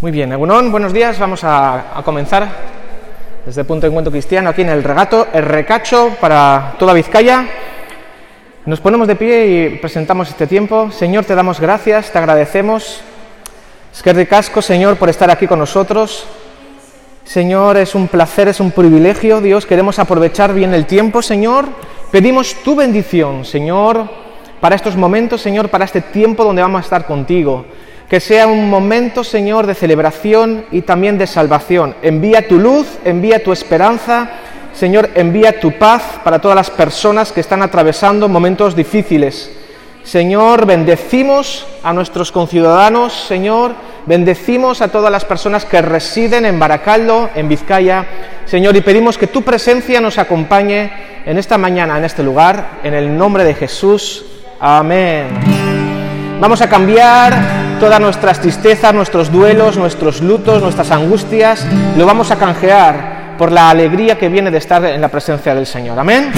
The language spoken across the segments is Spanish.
Muy bien, Egunon, buenos días. Vamos a, comenzar desde Punto de Encuentro Cristiano aquí en el regato, el recacho para toda Vizcaya. Nos ponemos de pie y presentamos este tiempo. Señor, te damos gracias, te agradecemos. Es que casco, Señor, por estar aquí con nosotros. Señor, es un placer, es un privilegio, Dios. Queremos aprovechar bien el tiempo, Señor. Pedimos tu bendición, Señor, para estos momentos, Señor, para este tiempo donde vamos a estar contigo. Que sea un momento, Señor, de celebración y también de salvación. Envía tu luz, envía tu esperanza. Señor, envía tu paz para todas las personas que están atravesando momentos difíciles. Señor, bendecimos a nuestros conciudadanos, Señor, bendecimos a todas las personas que residen en Baracaldo, en Vizcaya, Señor, y pedimos que tu presencia nos acompañe en esta mañana, en este lugar, en el nombre de Jesús. Amén. Vamos a cambiar todas nuestras tristezas, nuestros duelos, nuestros lutos, nuestras angustias, lo vamos a canjear por la alegría que viene de estar en la presencia del Señor. Amén.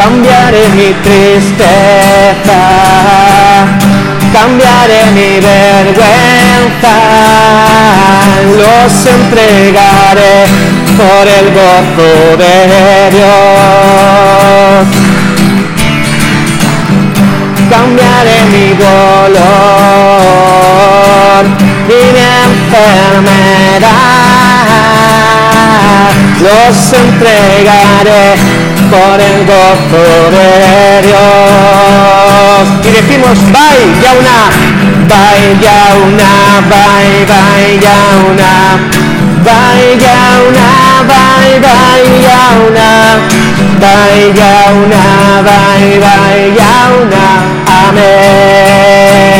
cambiaré mi tristeza, cambiaré mi vergüenza, los entregaré por el gozo de Dios. Cambiaré mi dolor y mi enfermedad, los entregaré por el gozo de Dios. Y decimos, vaya una, vaya una, vaya, vaya una, vaya una, vaya, vaya una, vaya una, vaya, vaya una, amén.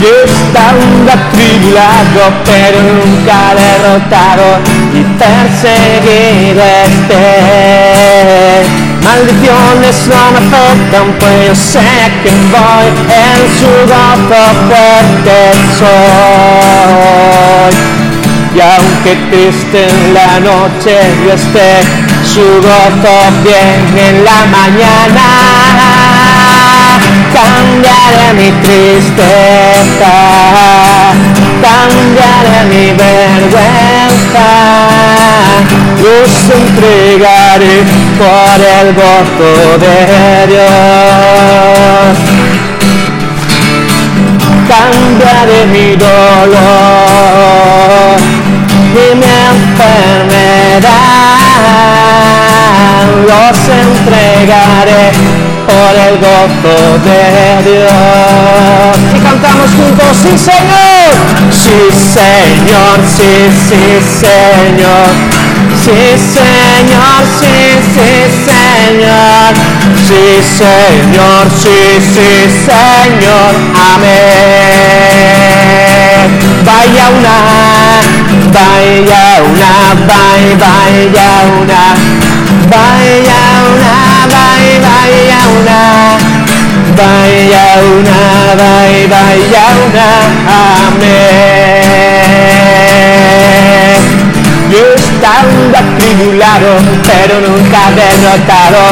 Yo estaba atribulado pero nunca derrotado y perseguido esté. Maldiciones no me afectan pues yo sé que voy en su gozo fuerte soy. Y aunque triste en la noche yo esté, su gozo viene en la mañana cambiaré mi tristeza, cambiaré mi vergüenza, los entregaré por el gozo de Dios. Cambiaré mi dolor y mi enfermedad, los entregaré por el gozo de Dios. Y cantamos juntos, sí Señor, sí Señor, sí, sí Señor, sí Señor, sí, sí Señor, sí Señor, sí, sí Señor, amén. Vaya una, vaya una, vaya, vaya una, vaya una, vaya, vaya una, vaya una, vaya, vaya una, amén. Yo estaba atribulado, pero nunca derrotado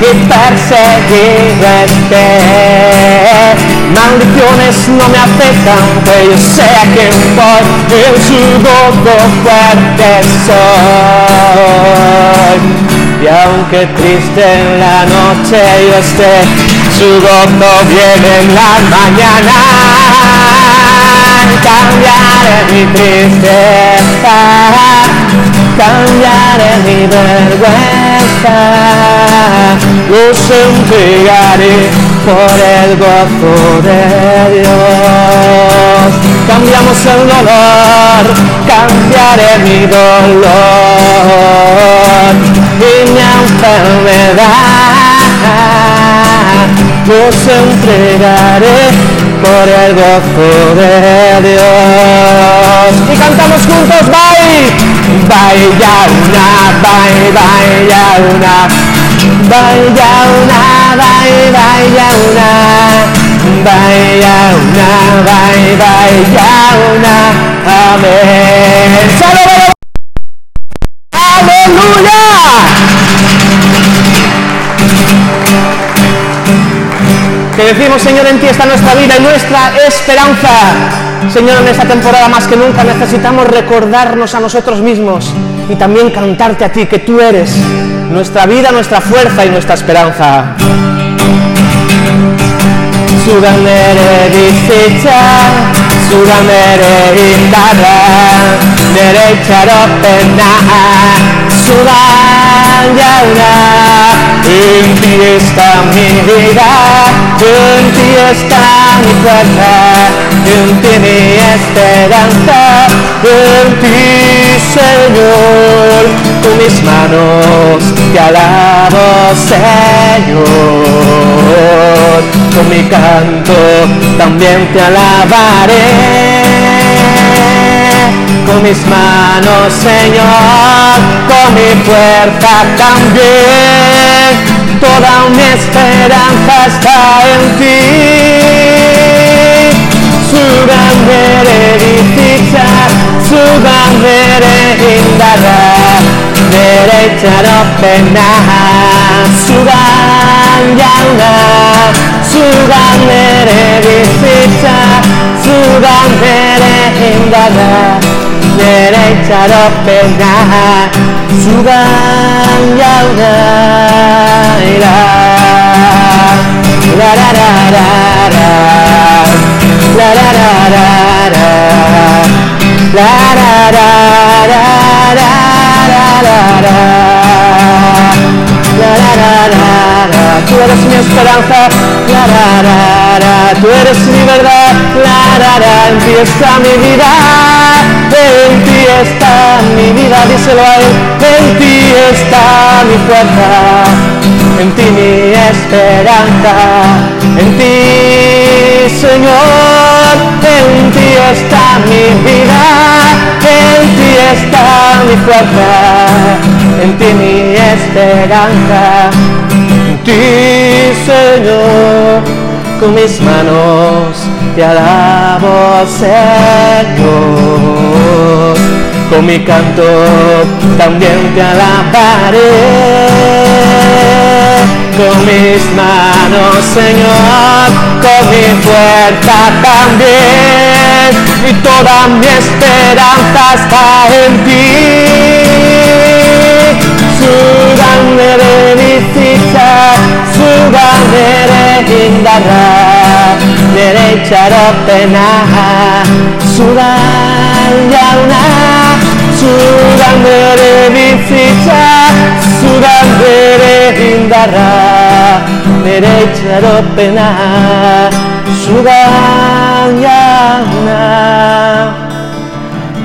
y perseguido esté. Maldiciones no me afectan, pues yo sé a quién voy, en su gozo fuerte soy. Y aunque triste en la noche yo esté, su gozo viene en la mañana. Cambiaré mi tristeza, cambiaré mi vergüenza, los entregaré por el gozo de Dios. Cambiamos el dolor, cambiaré mi dolor y mi enfermedad, los entregaré por el gozo de Dios. Y cantamos juntos, bye, vaya una, bye, vaya una, vaya una, bye, vaya una, vaya una, bye, vaya una, amén. ¡Aleluya! Que decimos, Señor, en ti está nuestra vida y nuestra esperanza. Señor, en esta temporada más que nunca necesitamos recordarnos a nosotros mismos y también cantarte a ti, que tú eres nuestra vida, nuestra fuerza y nuestra esperanza. Sudan ere bizitza, sudan ere indarra, nere itxaropena, sudan jauna, en ti está mi vida, en ti está mi fuerza, en ti mi esperanza, en ti Señor, con mis manos te alabo Señor, con mi canto también te alabaré, con mis manos Señor, con mi fuerza también, toda mi esperanza está en ti. zugan bere bizitza Zugan bere indarra Bere itxaropena Zugan jauna Zugan bere bizitza Zugan bere indarra Bere itxaropena Zugan jauna Ira La la la la la La la la la la La la la Tú eres mi esperanza La la la la Tú eres mi verdad La la la En ti está mi vida En ti está mi vida Díselo a él En ti está mi fuerza En ti mi esperanza En ti Señor, en ti está mi vida, en ti está mi fuerza, en ti mi esperanza, en ti Señor, con mis manos te alabo Señor, con mi canto también te alabaré con mis manos, Señor, con mi fuerza también, y toda mi esperanza está en ti. Sudandere bizitza, sudandere indarra, nere itxaropena, sudan jauna, zudan bere bizitza, zudan bere indarra, bere itxaropena, zudan jaunak.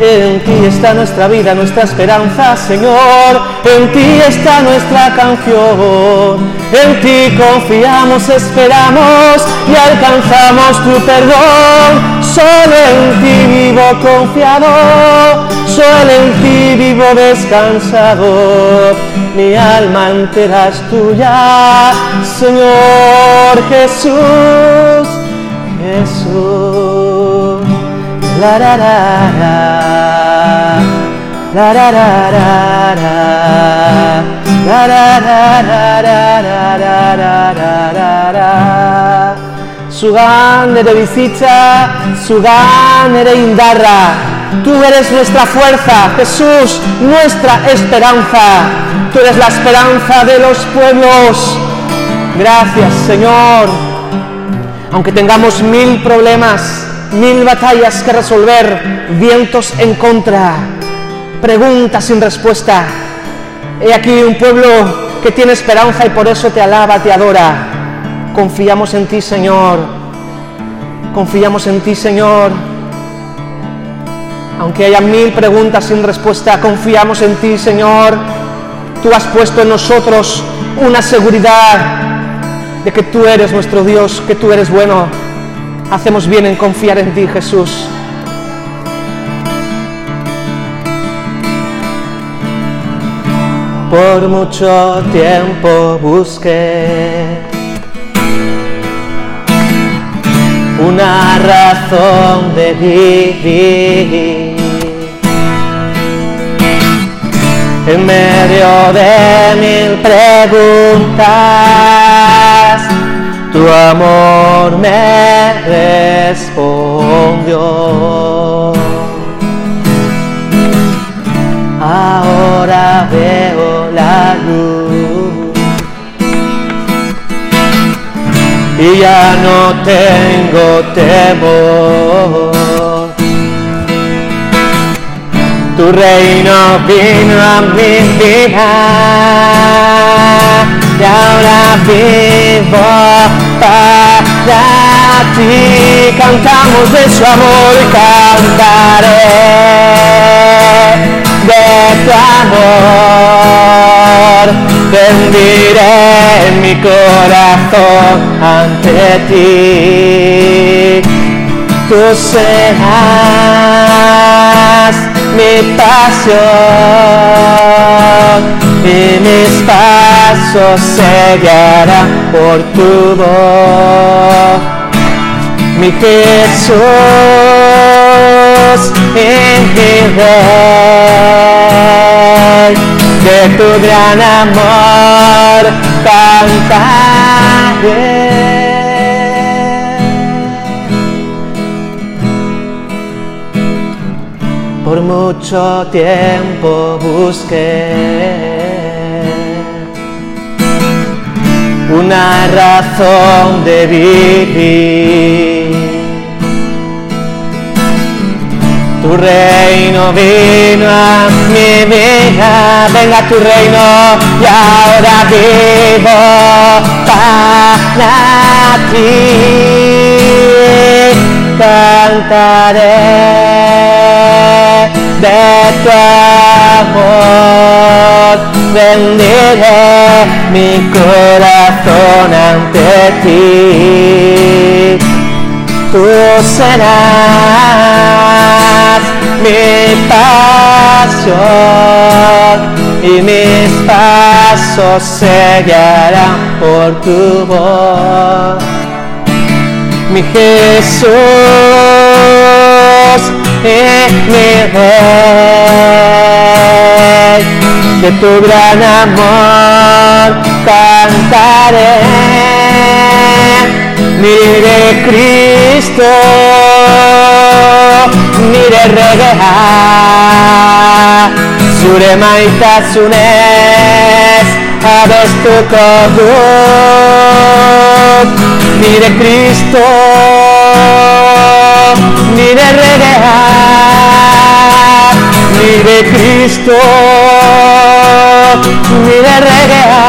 En ti está nuestra vida, nuestra esperanza, Señor. En ti está nuestra canción. En ti confiamos, esperamos y alcanzamos tu perdón. Solo en ti vivo confiado, solo en ti vivo descansado. Mi alma entera es tuya, Señor Jesús, Jesús. La la la la la la la la la indarra. Tú eres nuestra fuerza, Jesús, nuestra esperanza. Tú eres la esperanza de los pueblos. Gracias, Señor. Aunque tengamos mil problemas, mil batallas que resolver, vientos en contra, preguntas sin respuesta. He aquí un pueblo que tiene esperanza y por eso te alaba, te adora. Confiamos en ti, Señor. Confiamos en ti, Señor. Aunque haya mil preguntas sin respuesta, confiamos en ti, Señor. Tú has puesto en nosotros una seguridad de que tú eres nuestro Dios, que tú eres bueno. Hacemos bien en confiar en ti, Jesús. Por mucho tiempo busqué una razón de vivir en medio de mil preguntas tu amor me respondió. Ahora veo la luz y ya no tengo temor. Tu reino vino a mi vida y ahora vivo para ti. Cantamos de su amor y cantaré de tu amor. Rendiré mi corazón ante ti. Tú serás mi pasión mis pasos se por tu voz. Mi Jesús Rey, de tu gran amor cantaré. Por mucho tiempo busqué una razón de vivir. Tu reino vino a mi vida, venga tu reino y ahora vivo para ti. Cantaré de tu amor, rendiré mi corazón ante ti. Tú serás mi pasión y mis pasos se guiarán por tu voz. Mi Jesús es mi Rey, de tu gran amor cantaré. Mire Cristo, mire regeha, sure maitasunes, abestu kodut, mire Cristo, mire regeha, mire Cristo, mire regeha,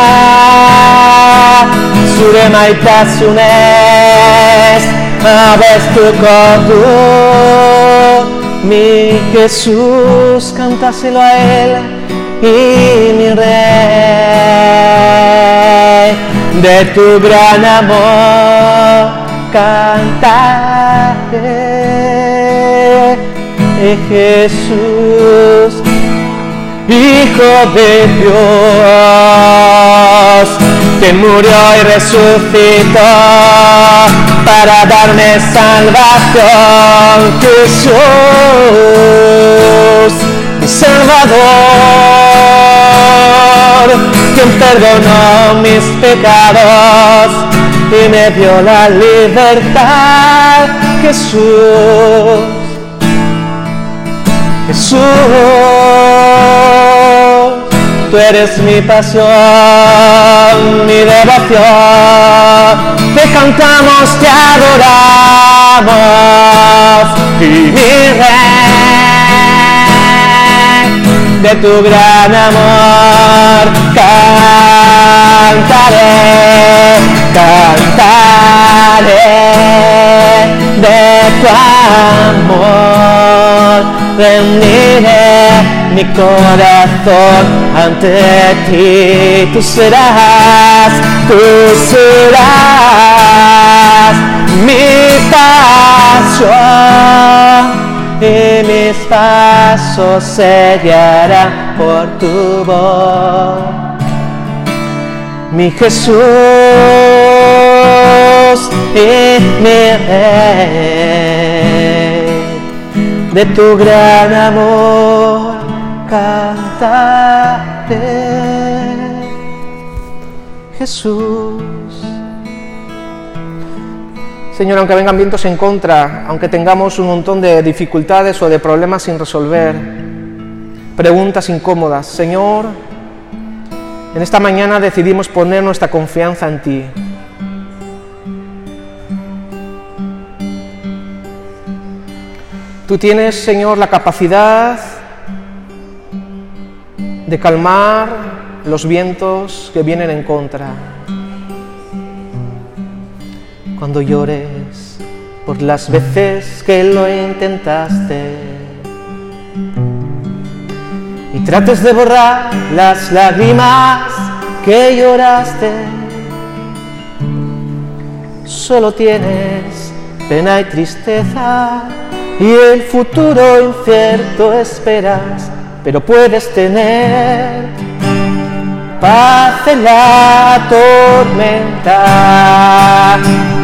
zure maitasunez abestuko du mi Jesús cantáselo a él y mi rey de tu gran amor cantaré Jesús Hijo de Dios, que murió y resucitó para darme salvación. Jesús, mi Salvador, quien perdonó mis pecados y me dio la libertad. Jesús, Jesús, tú eres mi pasión, mi devoción. Te cantamos, te adoramos y mi rey de tu gran amor cantaré, cantaré de tu amor rendiré mi corazón ante ti. Tú serás, tú serás mi pasión y mis pasos se guiarán por tu voz. Mi Jesús y mi Rey de tu gran amor cantaré. Jesús, Señor, aunque vengan vientos en contra, aunque tengamos un montón de dificultades o de problemas sin resolver, preguntas incómodas, Señor, en esta mañana decidimos poner nuestra confianza en ti. Tú tienes, Señor, la capacidad de calmar los vientos que vienen en contra. Cuando llores por las veces que lo intentaste y trates de borrar las lágrimas que lloraste, solo tienes pena y tristeza y el futuro incierto esperas, pero puedes tener paz en la tormenta.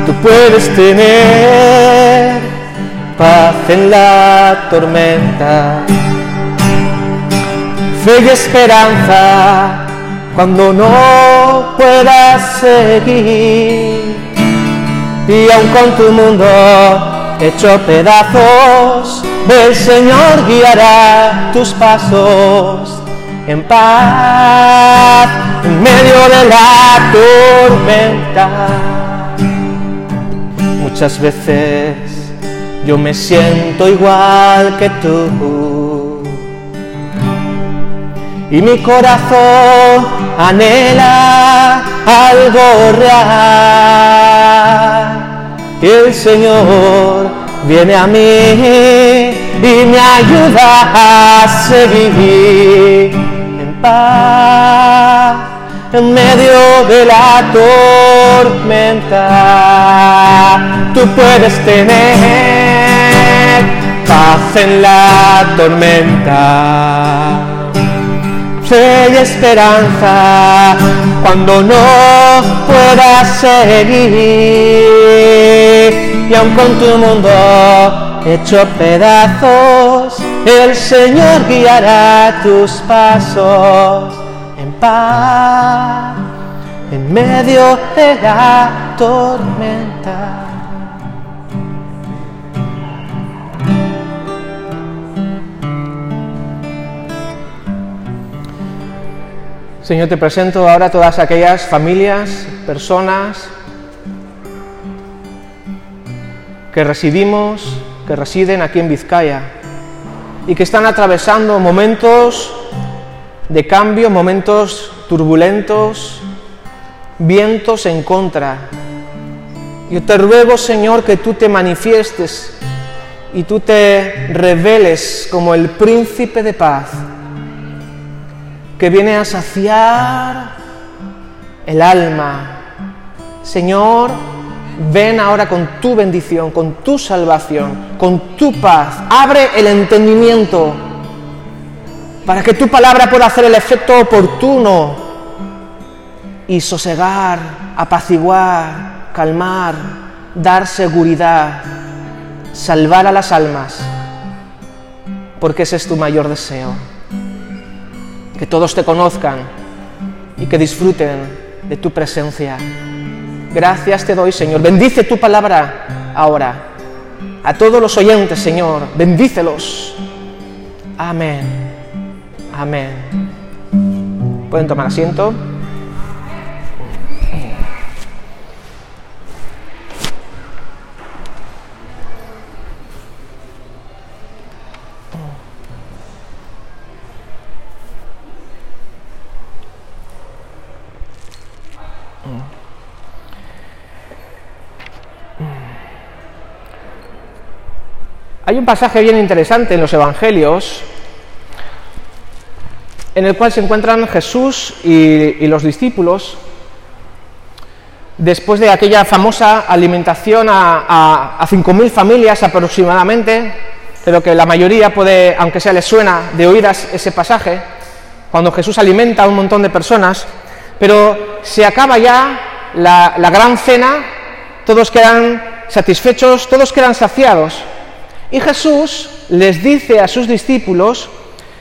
Tú puedes tener paz en la tormenta. Fe y esperanza cuando no puedas seguir. Y aun con tu mundo hecho pedazos, el Señor guiará tus pasos en paz en medio de la tormenta. Muchas veces yo me siento igual que tú y mi corazón anhela algo real el Señor viene a mí y me ayuda a seguir en paz en medio de la tormenta. Tú puedes tener paz en la tormenta fe y esperanza cuando no puedas seguir. Y aun con tu mundo hecho pedazos, el Señor guiará tus pasos en paz en medio de la tormenta. Señor, te presento ahora todas aquellas familias, personas que residimos, que residen aquí en Vizcaya y que están atravesando momentos de cambio, momentos turbulentos, vientos en contra. Yo te ruego, Señor, que tú te manifiestes y tú te reveles como el príncipe de paz que viene a saciar el alma. Señor, ven ahora con tu bendición, con tu salvación, con tu paz. Abre el entendimiento para que tu palabra pueda hacer el efecto oportuno y sosegar, apaciguar, calmar, dar seguridad, salvar a las almas, porque ese es tu mayor deseo que todos te conozcan y que disfruten de tu presencia. Gracias te doy, Señor. Bendice tu palabra ahora. A todos los oyentes, Señor, bendícelos. Amén. Amén. Pueden tomar asiento. Hay un pasaje bien interesante en los Evangelios en el cual se encuentran Jesús y, los discípulos después de aquella famosa alimentación a, a, 5.000 familias aproximadamente, pero que la mayoría puede, aunque sea les suena de oídas ese pasaje, cuando Jesús alimenta a un montón de personas, pero se acaba ya la gran cena, todos quedan satisfechos, todos quedan saciados, y Jesús les dice a sus discípulos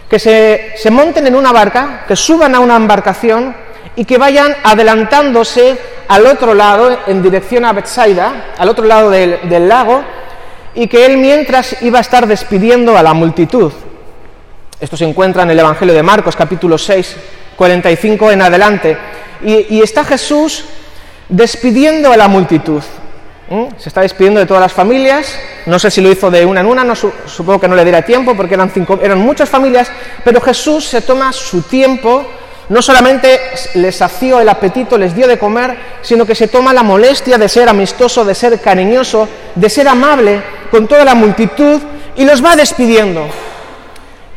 que se, monten en una barca, que suban a una embarcación y que vayan adelantándose al otro lado, en dirección a Bethsaida, al otro lado del, lago, y que él mientras iba a estar despidiendo a la multitud. Esto se encuentra en el Evangelio de Marcos, capítulo 6, 45 en adelante. Y está Jesús despidiendo a la multitud. ¿Mm? Se está despidiendo de todas las familias. No sé si lo hizo de una en una, no, su- supongo que no le diera tiempo porque eran, cinco, eran muchas familias, pero Jesús se toma su tiempo. No solamente les sació el apetito, les dio de comer, sino que se toma la molestia de ser amistoso, de ser cariñoso, de ser amable con toda la multitud y los va despidiendo.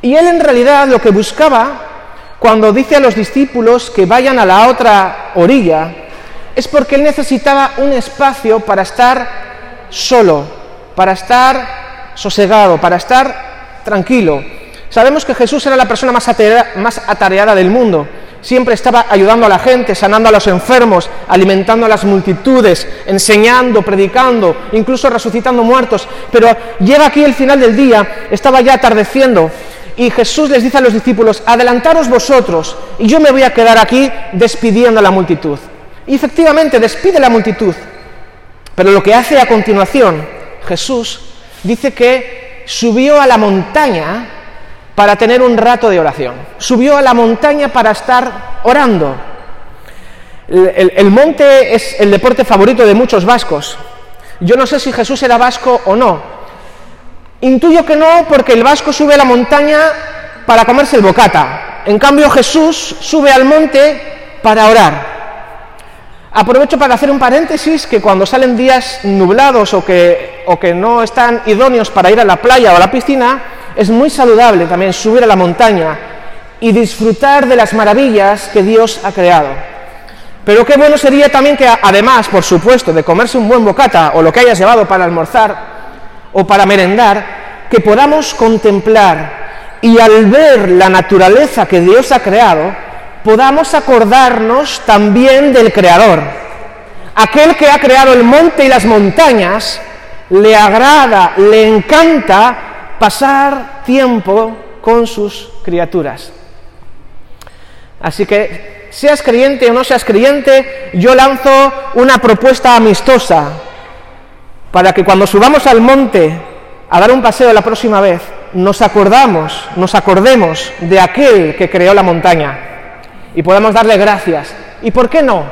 Y él en realidad lo que buscaba cuando dice a los discípulos que vayan a la otra orilla es porque él necesitaba un espacio para estar solo, para estar sosegado, para estar tranquilo. Sabemos que Jesús era la persona más atareada, del mundo. Siempre estaba ayudando a la gente, sanando a los enfermos, alimentando a las multitudes, enseñando, predicando, incluso resucitando muertos. Pero llega aquí el final del día, estaba ya atardeciendo, y Jesús les dice a los discípulos, adelantaros vosotros, y yo me voy a quedar aquí despidiendo a la multitud. Y efectivamente despide la multitud. Pero lo que hace a continuación Jesús dice que subió a la montaña para tener un rato de oración. Subió a la montaña para estar orando. El, monte es el deporte favorito de muchos vascos. Yo no sé si Jesús era vasco o no. Intuyo que no porque el vasco sube a la montaña para comerse el bocata. En cambio Jesús sube al monte para orar. Aprovecho para hacer un paréntesis que cuando salen días nublados o que, o que no están idóneos para ir a la playa o a la piscina, es muy saludable también subir a la montaña y disfrutar de las maravillas que Dios ha creado. Pero qué bueno sería también que además, por supuesto, de comerse un buen bocata o lo que hayas llevado para almorzar o para merendar, que podamos contemplar y al ver la naturaleza que Dios ha creado, podamos acordarnos también del Creador. Aquel que ha creado el monte y las montañas, le agrada, le encanta pasar tiempo con sus criaturas. Así que, seas creyente o no seas creyente, yo lanzo una propuesta amistosa para que cuando subamos al monte a dar un paseo la próxima vez, nos acordamos, nos acordemos de aquel que creó la montaña y podamos darle gracias. ¿Y por qué no?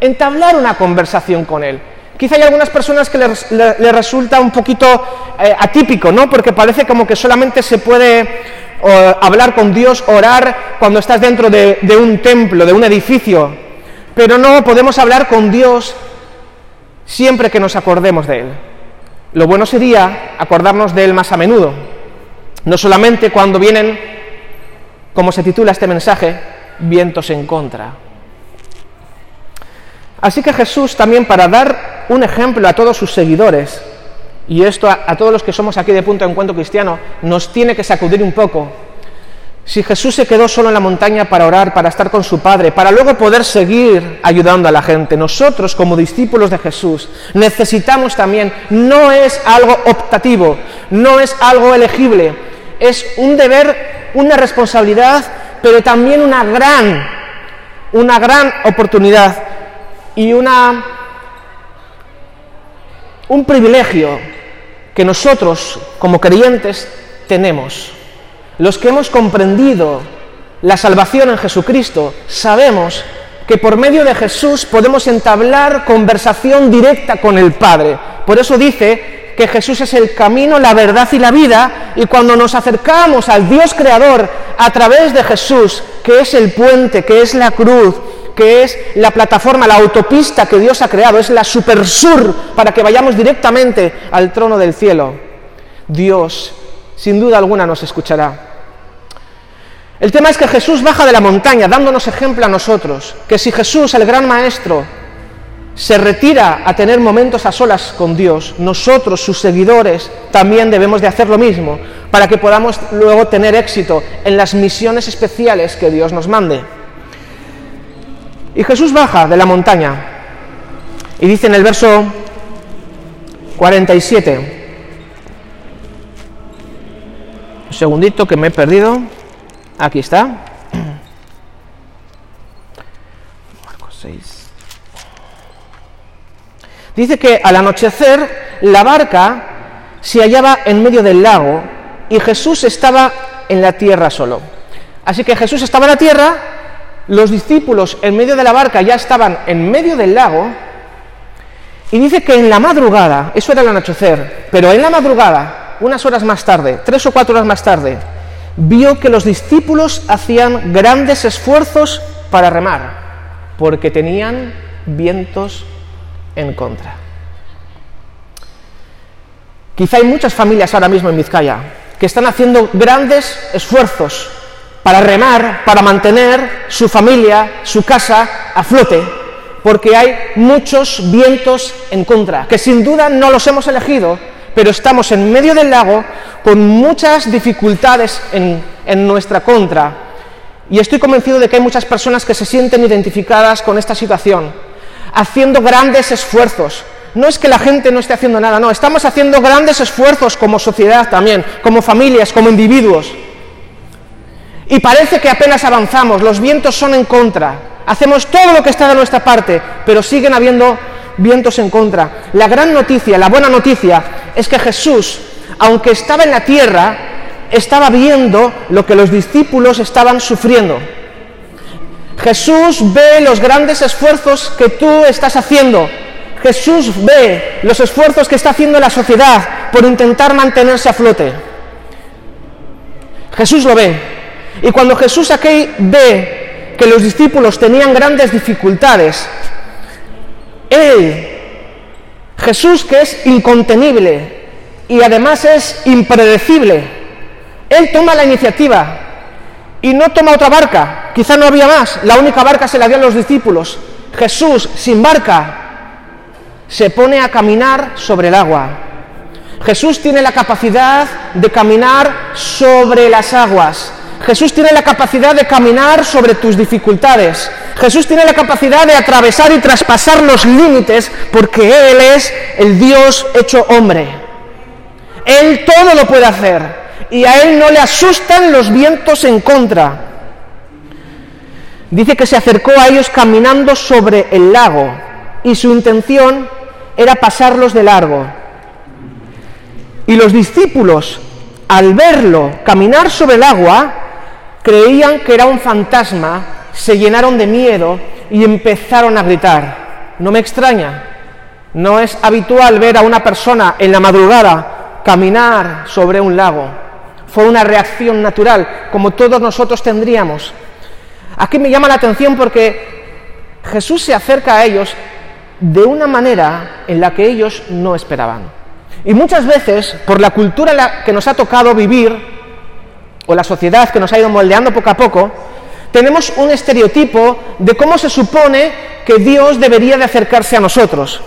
Entablar una conversación con él. Quizá hay algunas personas que le, res- le- le resulta un poquito eh, atípico, ¿no? Porque parece como que solamente se puede hablar con Dios, orar cuando estás dentro de, de un templo, de un edificio. Pero no podemos hablar con Dios siempre que nos acordemos de Él. Lo bueno sería acordarnos de Él más a menudo, no solamente cuando vienen, como se titula este mensaje, vientos en contra. Así que Jesús también para dar un ejemplo a todos sus seguidores, y esto a, todos los que somos aquí de punto de encuentro cristiano, nos tiene que sacudir un poco. Si Jesús se quedó solo en la montaña para orar, para estar con su Padre, para luego poder seguir ayudando a la gente, nosotros como discípulos de Jesús necesitamos también, no es algo optativo, no es algo elegible, es un deber, una responsabilidad, pero también una gran, una gran oportunidad y una, un privilegio que nosotros como creyentes tenemos. Los que hemos comprendido la salvación en Jesucristo, sabemos que por medio de Jesús podemos entablar conversación directa con el Padre. Por eso dice que Jesús es el camino, la verdad y la vida, y cuando nos acercamos al Dios Creador a través de Jesús, que es el puente, que es la cruz, que es la plataforma, la autopista que Dios ha creado, es la supersur para que vayamos directamente al trono del cielo, Dios sin duda alguna nos escuchará. El tema es que Jesús baja de la montaña dándonos ejemplo a nosotros, que si Jesús, el gran maestro, se retira a tener momentos a solas con Dios, nosotros, sus seguidores, también debemos de hacer lo mismo, para que podamos luego tener éxito en las misiones especiales que Dios nos mande. Y Jesús baja de la montaña y dice en el verso 47, un segundito que me he perdido, aquí está, Marcos 6. Dice que al anochecer la barca se hallaba en medio del lago y Jesús estaba en la tierra solo. Así que Jesús estaba en la tierra, los discípulos en medio de la barca ya estaban en medio del lago y dice que en la madrugada, eso era el anochecer, pero en la madrugada, unas horas más tarde, tres o cuatro horas más tarde, vio que los discípulos hacían grandes esfuerzos para remar, porque tenían vientos en contra. Quizá hay muchas familias ahora mismo en Vizcaya que están haciendo grandes esfuerzos para remar, para mantener su familia, su casa a flote, porque hay muchos vientos en contra, que sin duda no los hemos elegido, pero estamos en medio del lago con muchas dificultades en, en nuestra contra. Y estoy convencido de que hay muchas personas que se sienten identificadas con esta situación, haciendo grandes esfuerzos, no es que la gente no esté haciendo nada, no, estamos haciendo grandes esfuerzos como sociedad también, como familias, como individuos. Y parece que apenas avanzamos, los vientos son en contra. Hacemos todo lo que está de nuestra parte, pero siguen habiendo vientos en contra. La gran noticia, la buena noticia, es que Jesús, aunque estaba en la tierra, estaba viendo lo que los discípulos estaban sufriendo. Jesús ve los grandes esfuerzos que tú estás haciendo, Jesús ve los esfuerzos que está haciendo la sociedad por intentar mantenerse a flote. Jesús lo ve. Y cuando Jesús aquí ve que los discípulos tenían grandes dificultades, Él, Jesús que es incontenible y además es impredecible, Él toma la iniciativa y no toma otra barca. Quizá no había más, la única barca se la dio a los discípulos. Jesús sin barca se pone a caminar sobre el agua. Jesús tiene la capacidad de caminar sobre las aguas. Jesús tiene la capacidad de caminar sobre tus dificultades. Jesús tiene la capacidad de atravesar y traspasar los límites porque Él es el Dios hecho hombre. Él todo lo puede hacer y a Él no le asustan los vientos en contra. Dice que se acercó a ellos caminando sobre el lago y su intención era pasarlos de largo. Y los discípulos, al verlo caminar sobre el agua, creían que era un fantasma, se llenaron de miedo y empezaron a gritar. No me extraña, no es habitual ver a una persona en la madrugada caminar sobre un lago. Fue una reacción natural, como todos nosotros tendríamos. Aquí me llama la atención porque Jesús se acerca a ellos de una manera en la que ellos no esperaban. Y muchas veces, por la cultura que nos ha tocado vivir, o la sociedad que nos ha ido moldeando poco a poco, tenemos un estereotipo de cómo se supone que Dios debería de acercarse a nosotros,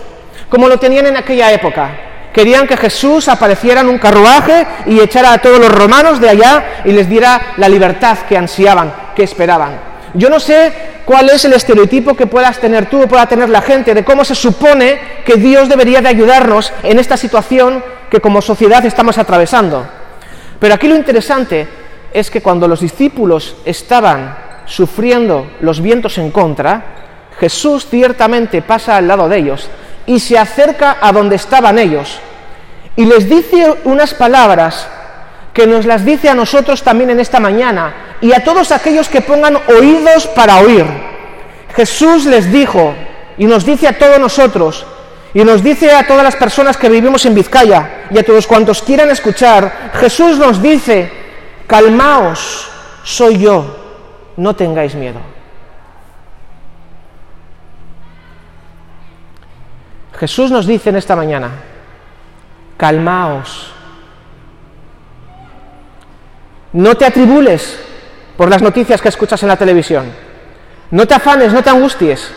como lo tenían en aquella época. Querían que Jesús apareciera en un carruaje y echara a todos los romanos de allá y les diera la libertad que ansiaban, que esperaban. Yo no sé cuál es el estereotipo que puedas tener tú o pueda tener la gente de cómo se supone que Dios debería de ayudarnos en esta situación que como sociedad estamos atravesando. Pero aquí lo interesante es que cuando los discípulos estaban sufriendo los vientos en contra, Jesús ciertamente pasa al lado de ellos y se acerca a donde estaban ellos y les dice unas palabras que nos las dice a nosotros también en esta mañana y a todos aquellos que pongan oídos para oír. Jesús les dijo y nos dice a todos nosotros y nos dice a todas las personas que vivimos en Vizcaya y a todos cuantos quieran escuchar, Jesús nos dice, calmaos, soy yo, no tengáis miedo. Jesús nos dice en esta mañana, calmaos, no te atribules, por las noticias que escuchas en la televisión. No te afanes, no te angusties.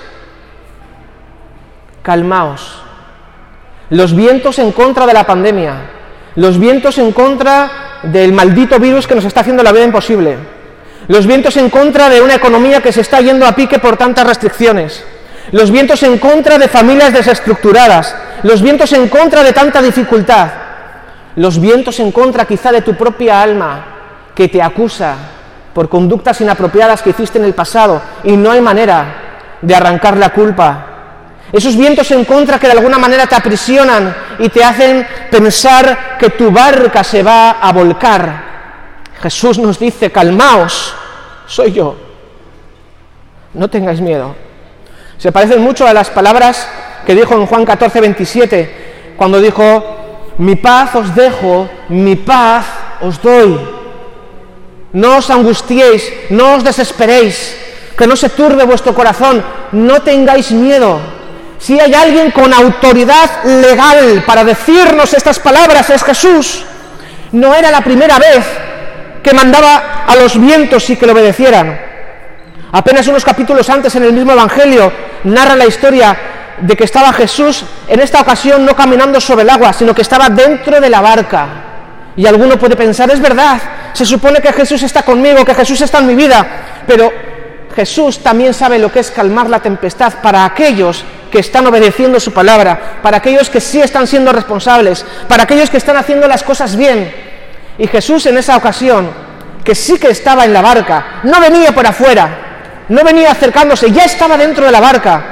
Calmaos. Los vientos en contra de la pandemia, los vientos en contra del maldito virus que nos está haciendo la vida imposible, los vientos en contra de una economía que se está yendo a pique por tantas restricciones, los vientos en contra de familias desestructuradas, los vientos en contra de tanta dificultad, los vientos en contra quizá de tu propia alma que te acusa, por conductas inapropiadas que hiciste en el pasado y no hay manera de arrancar la culpa. Esos vientos en contra que de alguna manera te aprisionan y te hacen pensar que tu barca se va a volcar. Jesús nos dice, calmaos, soy yo. No tengáis miedo. Se parecen mucho a las palabras que dijo en Juan 14, 27, cuando dijo, mi paz os dejo, mi paz os doy. No os angustiéis, no os desesperéis, que no se turbe vuestro corazón, no tengáis miedo. Si hay alguien con autoridad legal para decirnos estas palabras es Jesús. No era la primera vez que mandaba a los vientos y que le obedecieran. Apenas unos capítulos antes en el mismo Evangelio narra la historia de que estaba Jesús en esta ocasión no caminando sobre el agua, sino que estaba dentro de la barca. Y alguno puede pensar, es verdad, se supone que Jesús está conmigo, que Jesús está en mi vida, pero Jesús también sabe lo que es calmar la tempestad para aquellos que están obedeciendo su palabra, para aquellos que sí están siendo responsables, para aquellos que están haciendo las cosas bien. Y Jesús en esa ocasión, que sí que estaba en la barca, no venía por afuera, no venía acercándose, ya estaba dentro de la barca.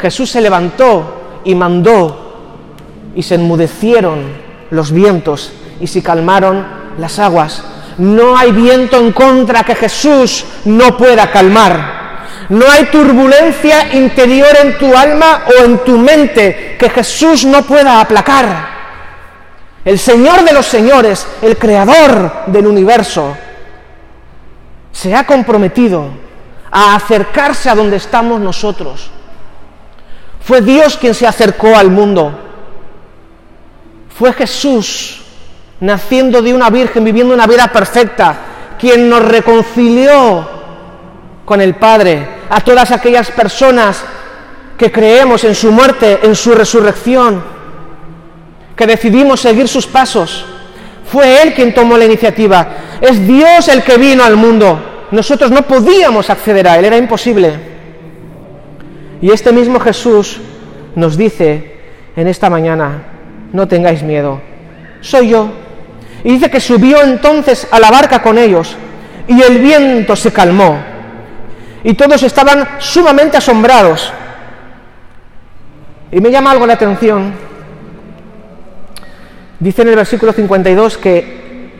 Jesús se levantó y mandó y se enmudecieron los vientos y se calmaron las aguas. No hay viento en contra que Jesús no pueda calmar. No hay turbulencia interior en tu alma o en tu mente que Jesús no pueda aplacar. El Señor de los señores, el creador del universo, se ha comprometido a acercarse a donde estamos nosotros. Fue Dios quien se acercó al mundo. Fue Jesús, naciendo de una virgen, viviendo una vida perfecta, quien nos reconcilió con el Padre, a todas aquellas personas que creemos en su muerte, en su resurrección, que decidimos seguir sus pasos. Fue Él quien tomó la iniciativa. Es Dios el que vino al mundo. Nosotros no podíamos acceder a Él, era imposible. Y este mismo Jesús nos dice en esta mañana, no tengáis miedo, soy yo. Y dice que subió entonces a la barca con ellos y el viento se calmó. Y todos estaban sumamente asombrados. Y me llama algo la atención. Dice en el versículo 52 que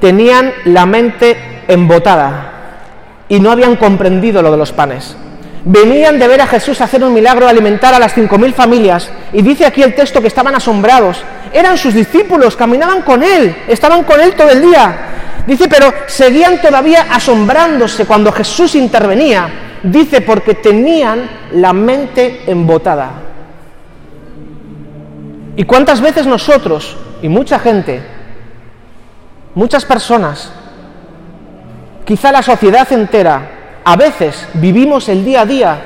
tenían la mente embotada y no habían comprendido lo de los panes. Venían de ver a Jesús hacer un milagro, alimentar a las cinco mil familias. Y dice aquí el texto que estaban asombrados. Eran sus discípulos, caminaban con Él, estaban con Él todo el día. Dice, pero seguían todavía asombrándose cuando Jesús intervenía. Dice, porque tenían la mente embotada. ¿Y cuántas veces nosotros, y mucha gente, muchas personas, quizá la sociedad entera, a veces vivimos el día a día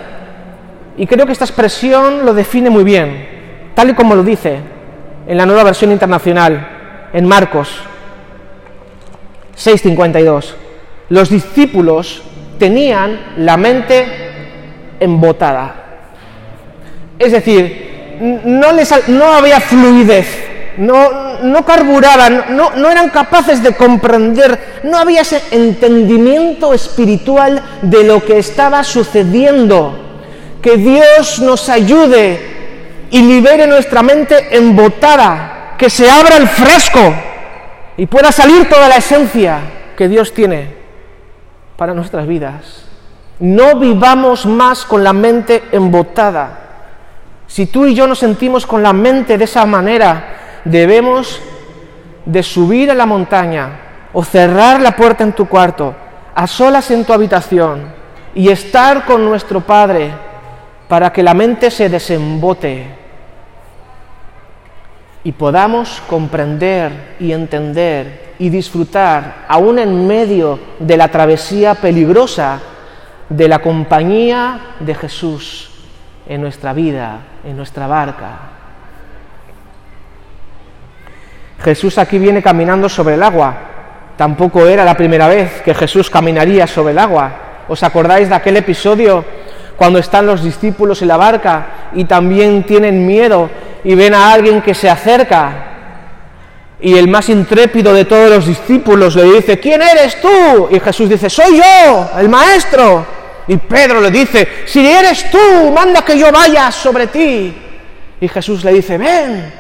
y creo que esta expresión lo define muy bien, tal y como lo dice en la nueva versión internacional, en Marcos 6:52. Los discípulos tenían la mente embotada. Es decir, no, les, no había fluidez, no, no carburaban, no, no eran capaces de comprender, no había ese entendimiento espiritual de lo que estaba sucediendo. Que Dios nos ayude y libere nuestra mente embotada, que se abra el fresco y pueda salir toda la esencia que Dios tiene para nuestras vidas. No vivamos más con la mente embotada. Si tú y yo nos sentimos con la mente de esa manera, debemos de subir a la montaña o cerrar la puerta en tu cuarto, a solas en tu habitación y estar con nuestro Padre para que la mente se desembote y podamos comprender y entender y disfrutar, aún en medio de la travesía peligrosa, de la compañía de Jesús en nuestra vida, en nuestra barca. Jesús aquí viene caminando sobre el agua. Tampoco era la primera vez que Jesús caminaría sobre el agua. ¿Os acordáis de aquel episodio cuando están los discípulos en la barca y también tienen miedo y ven a alguien que se acerca? Y el más intrépido de todos los discípulos le dice, ¿quién eres tú? Y Jesús dice, soy yo, el maestro. Y Pedro le dice, si eres tú, manda que yo vaya sobre ti. Y Jesús le dice, ven.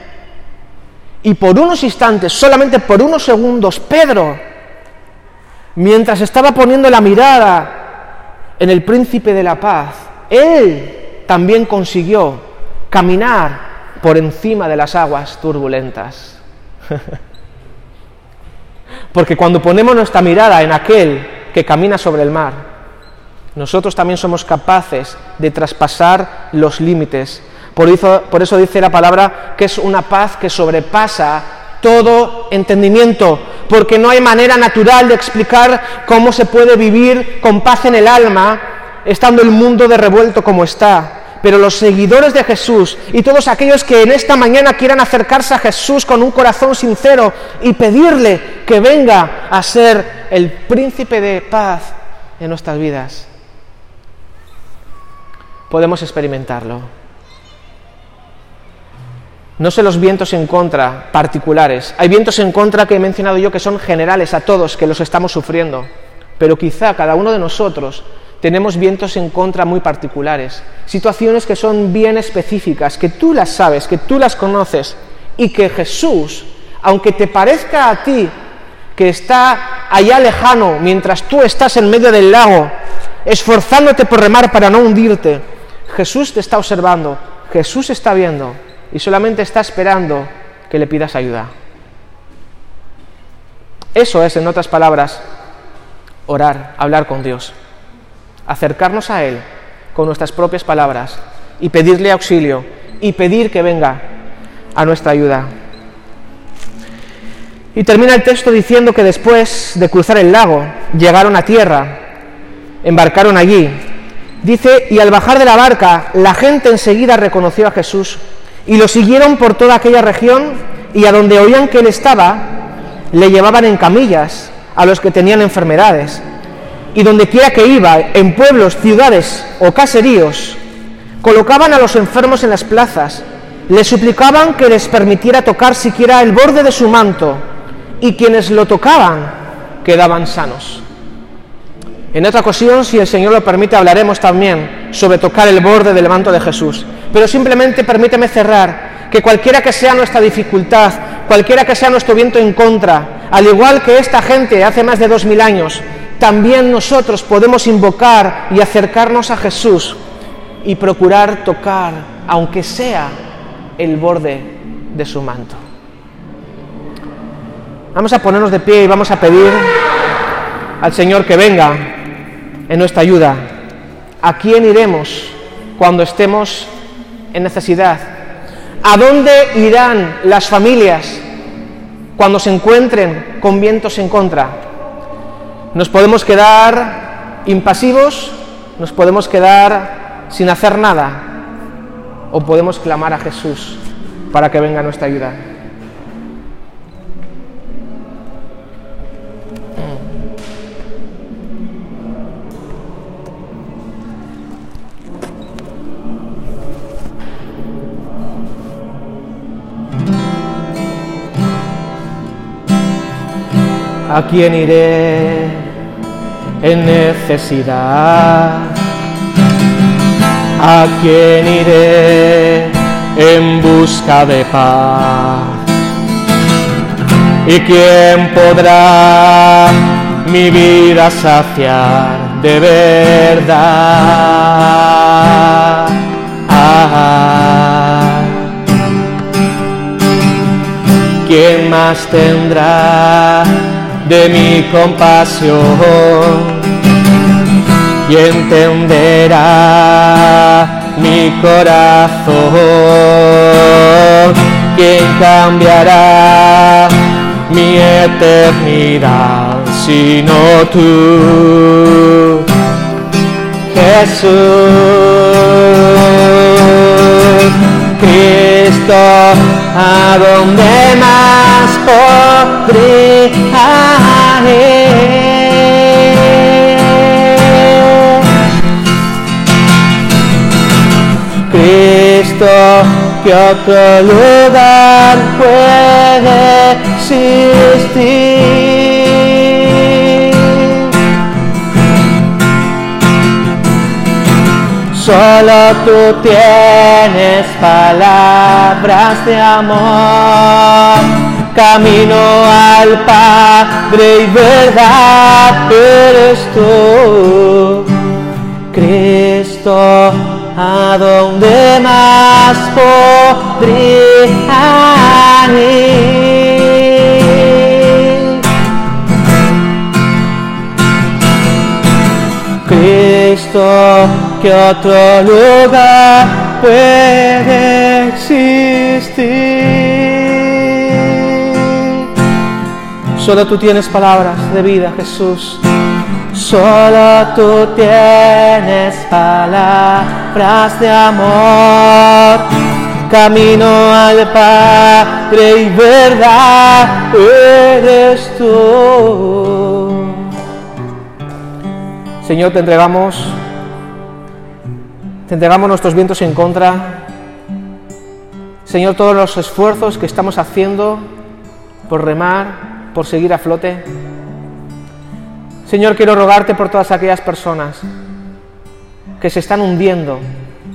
Y por unos instantes, solamente por unos segundos, Pedro, mientras estaba poniendo la mirada en el príncipe de la paz, él también consiguió caminar por encima de las aguas turbulentas. Porque cuando ponemos nuestra mirada en aquel que camina sobre el mar, nosotros también somos capaces de traspasar los límites. Por eso, dice la palabra que es una paz que sobrepasa todo entendimiento, porque no hay manera natural de explicar cómo se puede vivir con paz en el alma estando el mundo de revuelto como está pero los seguidores de Jesús y todos aquellos que en esta mañana quieran acercarse a Jesús con un corazón sincero y pedirle que venga a ser el príncipe de paz en nuestras vidas, podemos experimentarlo. No sé los vientos en contra particulares. Hay vientos en contra que he mencionado yo que son generales a todos, que los estamos sufriendo. Pero quizá cada uno de nosotros tenemos vientos en contra muy particulares, situaciones que son bien específicas, que tú las sabes, que tú las conoces y que Jesús, aunque te parezca a ti que está allá lejano mientras tú estás en medio del lago, esforzándote por remar para no hundirte, Jesús te está observando, Jesús está viendo y solamente está esperando que le pidas ayuda. Eso es, en otras palabras, orar, hablar con Dios acercarnos a Él con nuestras propias palabras y pedirle auxilio y pedir que venga a nuestra ayuda. Y termina el texto diciendo que después de cruzar el lago llegaron a tierra, embarcaron allí. Dice, y al bajar de la barca la gente enseguida reconoció a Jesús y lo siguieron por toda aquella región y a donde oían que él estaba, le llevaban en camillas a los que tenían enfermedades y donde quiera que iba, en pueblos, ciudades o caseríos, colocaban a los enfermos en las plazas, les suplicaban que les permitiera tocar siquiera el borde de su manto, y quienes lo tocaban quedaban sanos. En otra ocasión, si el Señor lo permite, hablaremos también sobre tocar el borde del manto de Jesús. Pero simplemente permíteme cerrar que cualquiera que sea nuestra dificultad, cualquiera que sea nuestro viento en contra, al igual que esta gente hace más de dos mil años, también nosotros podemos invocar y acercarnos a Jesús y procurar tocar, aunque sea el borde de su manto. Vamos a ponernos de pie y vamos a pedir al Señor que venga en nuestra ayuda. ¿A quién iremos cuando estemos en necesidad? ¿A dónde irán las familias cuando se encuentren con vientos en contra? Nos podemos quedar impasivos, nos podemos quedar sin hacer nada, o podemos clamar a Jesús para que venga nuestra ayuda. ¿A quién iré? en necesidad. ¿A quién iré en busca de paz? ¿Y quién podrá mi vida saciar de verdad? Ah, ¿Quién más tendrá de mi compasión y entenderá mi corazón. Quien cambiará mi eternidad sino tú, Jesús. Cristo, a donde más podré Cristo, que otro lugar puede existir. Solo tú tienes palabras de amor, camino al Padre y verdad eres tú. Cristo, ¿a dónde más podría ir? Cristo, ¿qué otro lugar puede existir? Solo tú tienes palabras de vida, Jesús. Solo tú tienes palabras de amor, camino al Padre y verdad eres tú. Señor, te entregamos, te entregamos nuestros vientos en contra. Señor, todos los esfuerzos que estamos haciendo por remar, por seguir a flote. Señor, quiero rogarte por todas aquellas personas que se están hundiendo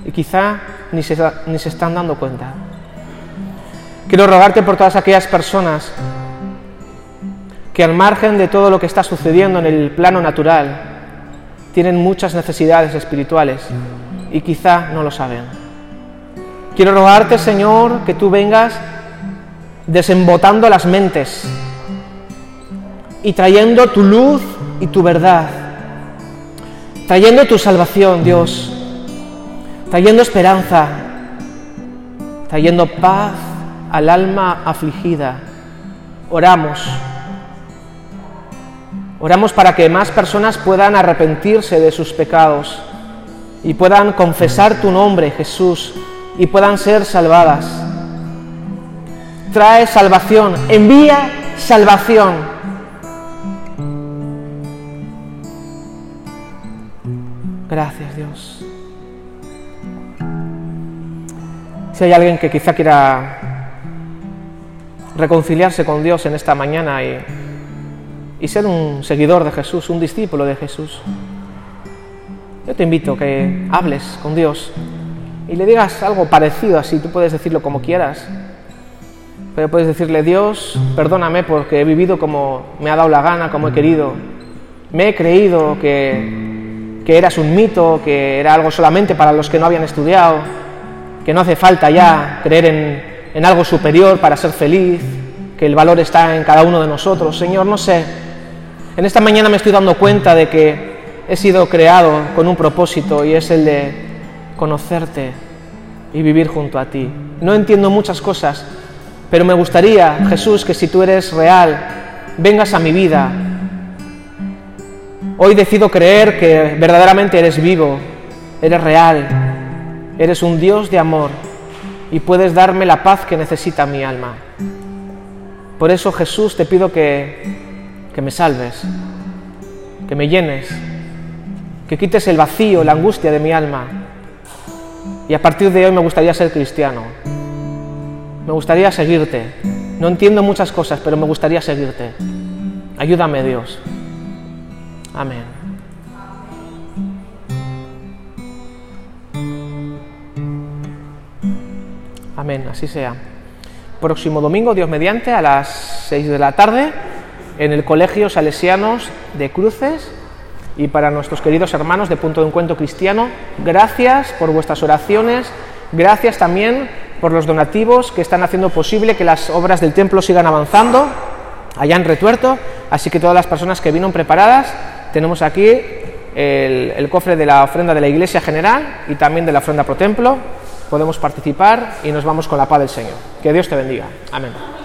y quizá ni se, ni se están dando cuenta. Quiero rogarte por todas aquellas personas que al margen de todo lo que está sucediendo en el plano natural, tienen muchas necesidades espirituales y quizá no lo saben. Quiero rogarte, Señor, que tú vengas desembotando las mentes y trayendo tu luz y tu verdad, trayendo tu salvación, Dios, trayendo esperanza, trayendo paz al alma afligida. Oramos. Oramos para que más personas puedan arrepentirse de sus pecados y puedan confesar tu nombre, Jesús, y puedan ser salvadas. Trae salvación, envía salvación. Gracias Dios. Si hay alguien que quizá quiera reconciliarse con Dios en esta mañana y, y ser un seguidor de Jesús, un discípulo de Jesús, yo te invito a que hables con Dios y le digas algo parecido así, tú puedes decirlo como quieras, pero puedes decirle, Dios, perdóname porque he vivido como me ha dado la gana, como he querido, me he creído que que eras un mito, que era algo solamente para los que no habían estudiado, que no hace falta ya creer en, en algo superior para ser feliz, que el valor está en cada uno de nosotros. Señor, no sé, en esta mañana me estoy dando cuenta de que he sido creado con un propósito y es el de conocerte y vivir junto a ti. No entiendo muchas cosas, pero me gustaría, Jesús, que si tú eres real, vengas a mi vida, Hoy decido creer que verdaderamente eres vivo, eres real, eres un Dios de amor y puedes darme la paz que necesita mi alma. Por eso Jesús te pido que, que me salves, que me llenes, que quites el vacío, la angustia de mi alma. Y a partir de hoy me gustaría ser cristiano. Me gustaría seguirte. No entiendo muchas cosas, pero me gustaría seguirte. Ayúdame Dios. Amén. Amén, así sea. Próximo domingo, Dios mediante, a las 6 de la tarde, en el Colegio Salesianos de Cruces. Y para nuestros queridos hermanos de Punto de Encuentro Cristiano, gracias por vuestras oraciones, gracias también por los donativos que están haciendo posible que las obras del templo sigan avanzando allá en Retuerto. Así que todas las personas que vinieron preparadas, tenemos aquí el, cofre de la ofrenda de la Iglesia General y también de la ofrenda pro templo. Podemos participar y nos vamos con la paz del Señor. Que Dios te bendiga. Amén.